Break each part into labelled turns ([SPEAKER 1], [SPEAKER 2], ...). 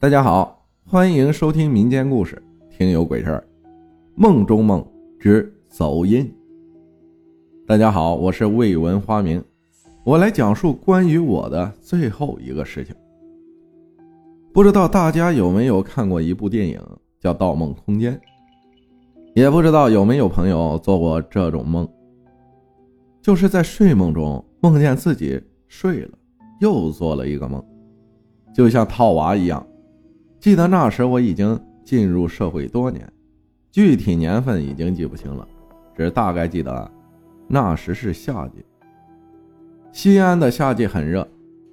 [SPEAKER 1] 大家好，欢迎收听民间故事《听有鬼事儿》，梦中梦之走音。大家好，我是未闻花名，我来讲述关于我的最后一个事情。不知道大家有没有看过一部电影叫《盗梦空间》，也不知道有没有朋友做过这种梦，就是在睡梦中梦见自己睡了，又做了一个梦，就像套娃一样。记得那时我已经进入社会多年，具体年份已经记不清了，只大概记得那时是夏季。西安的夏季很热，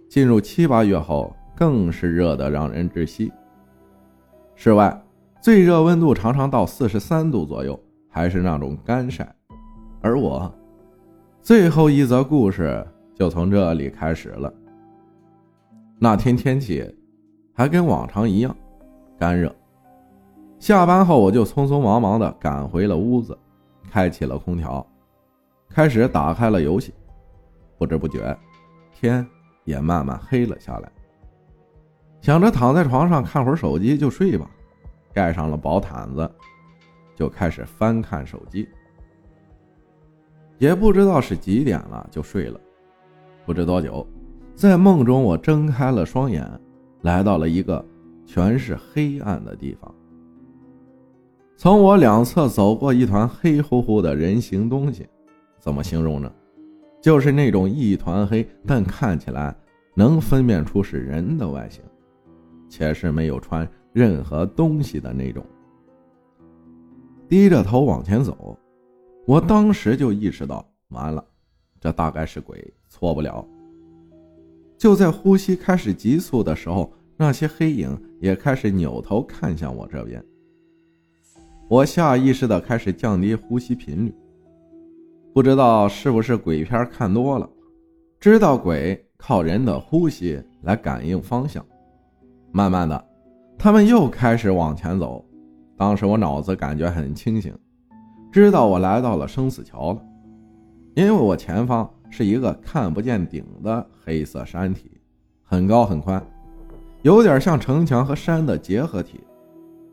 [SPEAKER 1] 进入七八月后更是热得让人窒息。室外最热温度常常到四十三度左右，还是那种干晒。而我最后一则故事就从这里开始了。那天天气。还跟往常一样，干热。下班后，我就匆匆忙忙地赶回了屋子，开启了空调，开始打开了游戏。不知不觉，天也慢慢黑了下来。想着躺在床上看会儿手机就睡吧，盖上了薄毯子，就开始翻看手机。也不知道是几点了，就睡了。不知多久，在梦中，我睁开了双眼。来到了一个全是黑暗的地方，从我两侧走过一团黑乎乎的人形东西，怎么形容呢？就是那种一团黑，但看起来能分辨出是人的外形，且是没有穿任何东西的那种。低着头往前走，我当时就意识到，完了，这大概是鬼，错不了。就在呼吸开始急促的时候，那些黑影也开始扭头看向我这边。我下意识的开始降低呼吸频率，不知道是不是鬼片看多了，知道鬼靠人的呼吸来感应方向。慢慢的，他们又开始往前走。当时我脑子感觉很清醒，知道我来到了生死桥了，因为我前方。是一个看不见顶的黑色山体，很高很宽，有点像城墙和山的结合体。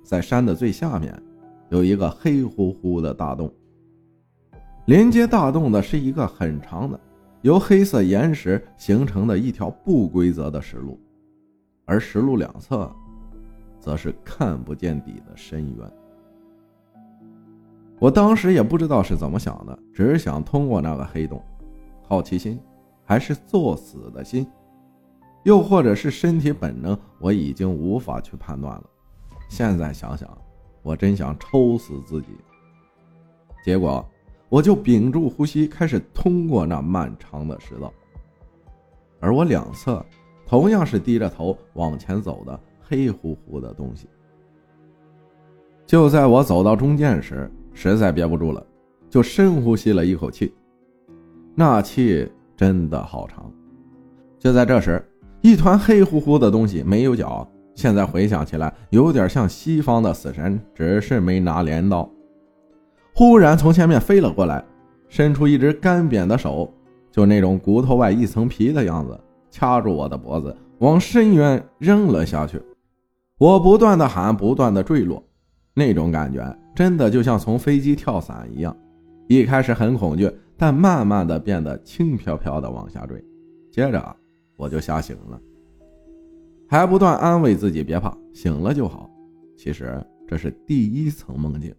[SPEAKER 1] 在山的最下面，有一个黑乎乎的大洞。连接大洞的是一个很长的、由黑色岩石形成的一条不规则的石路，而石路两侧，则是看不见底的深渊。我当时也不知道是怎么想的，只是想通过那个黑洞。好奇心，还是作死的心，又或者是身体本能，我已经无法去判断了。现在想想，我真想抽死自己。结果，我就屏住呼吸，开始通过那漫长的石道。而我两侧同样是低着头往前走的黑乎乎的东西。就在我走到中间时，实在憋不住了，就深呼吸了一口气。那气真的好长。就在这时，一团黑乎乎的东西没有脚，现在回想起来有点像西方的死神，只是没拿镰刀。忽然从前面飞了过来，伸出一只干瘪的手，就那种骨头外一层皮的样子，掐住我的脖子，往深渊扔了下去。我不断的喊，不断的坠落，那种感觉真的就像从飞机跳伞一样。一开始很恐惧。但慢慢的变得轻飘飘的往下坠，接着我就吓醒了，还不断安慰自己别怕，醒了就好。其实这是第一层梦境。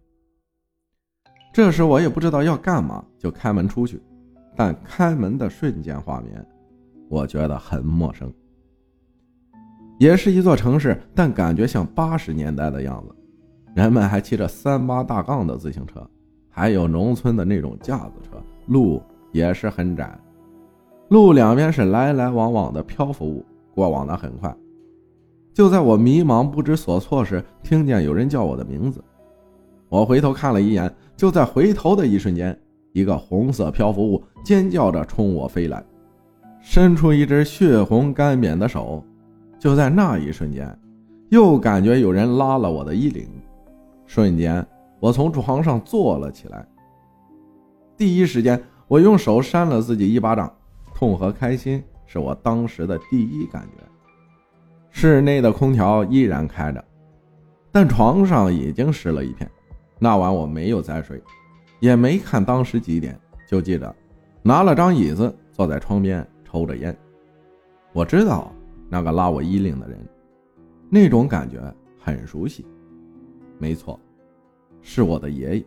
[SPEAKER 1] 这时我也不知道要干嘛，就开门出去。但开门的瞬间画面，我觉得很陌生。也是一座城市，但感觉像八十年代的样子，人们还骑着三八大杠的自行车，还有农村的那种架子车。路也是很窄，路两边是来来往往的漂浮物，过往的很快。就在我迷茫不知所措时，听见有人叫我的名字，我回头看了一眼，就在回头的一瞬间，一个红色漂浮物尖叫着冲我飞来，伸出一只血红干瘪的手。就在那一瞬间，又感觉有人拉了我的衣领，瞬间我从床上坐了起来。第一时间，我用手扇了自己一巴掌，痛和开心是我当时的第一感觉。室内的空调依然开着，但床上已经湿了一片。那晚我没有再睡，也没看当时几点，就记着拿了张椅子坐在窗边抽着烟。我知道那个拉我衣领的人，那种感觉很熟悉。没错，是我的爷爷。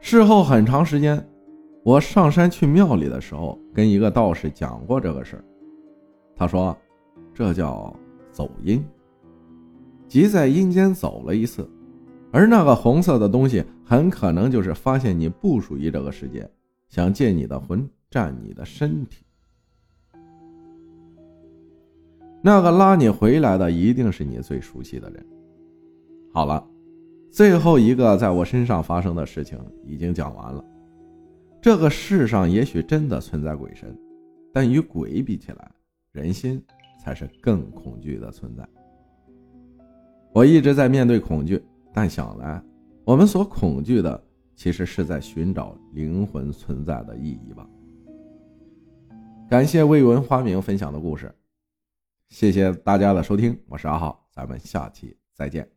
[SPEAKER 1] 事后很长时间，我上山去庙里的时候，跟一个道士讲过这个事儿。他说，这叫走阴，即在阴间走了一次。而那个红色的东西，很可能就是发现你不属于这个世界，想借你的魂占你的身体。那个拉你回来的，一定是你最熟悉的人。好了，最后一个在我身上发生的事情已经讲完了。这个世上也许真的存在鬼神，但与鬼比起来，人心才是更恐惧的存在。我一直在面对恐惧。但想来，我们所恐惧的，其实是在寻找灵魂存在的意义吧。感谢未闻花名分享的故事，谢谢大家的收听，我是阿浩，咱们下期再见。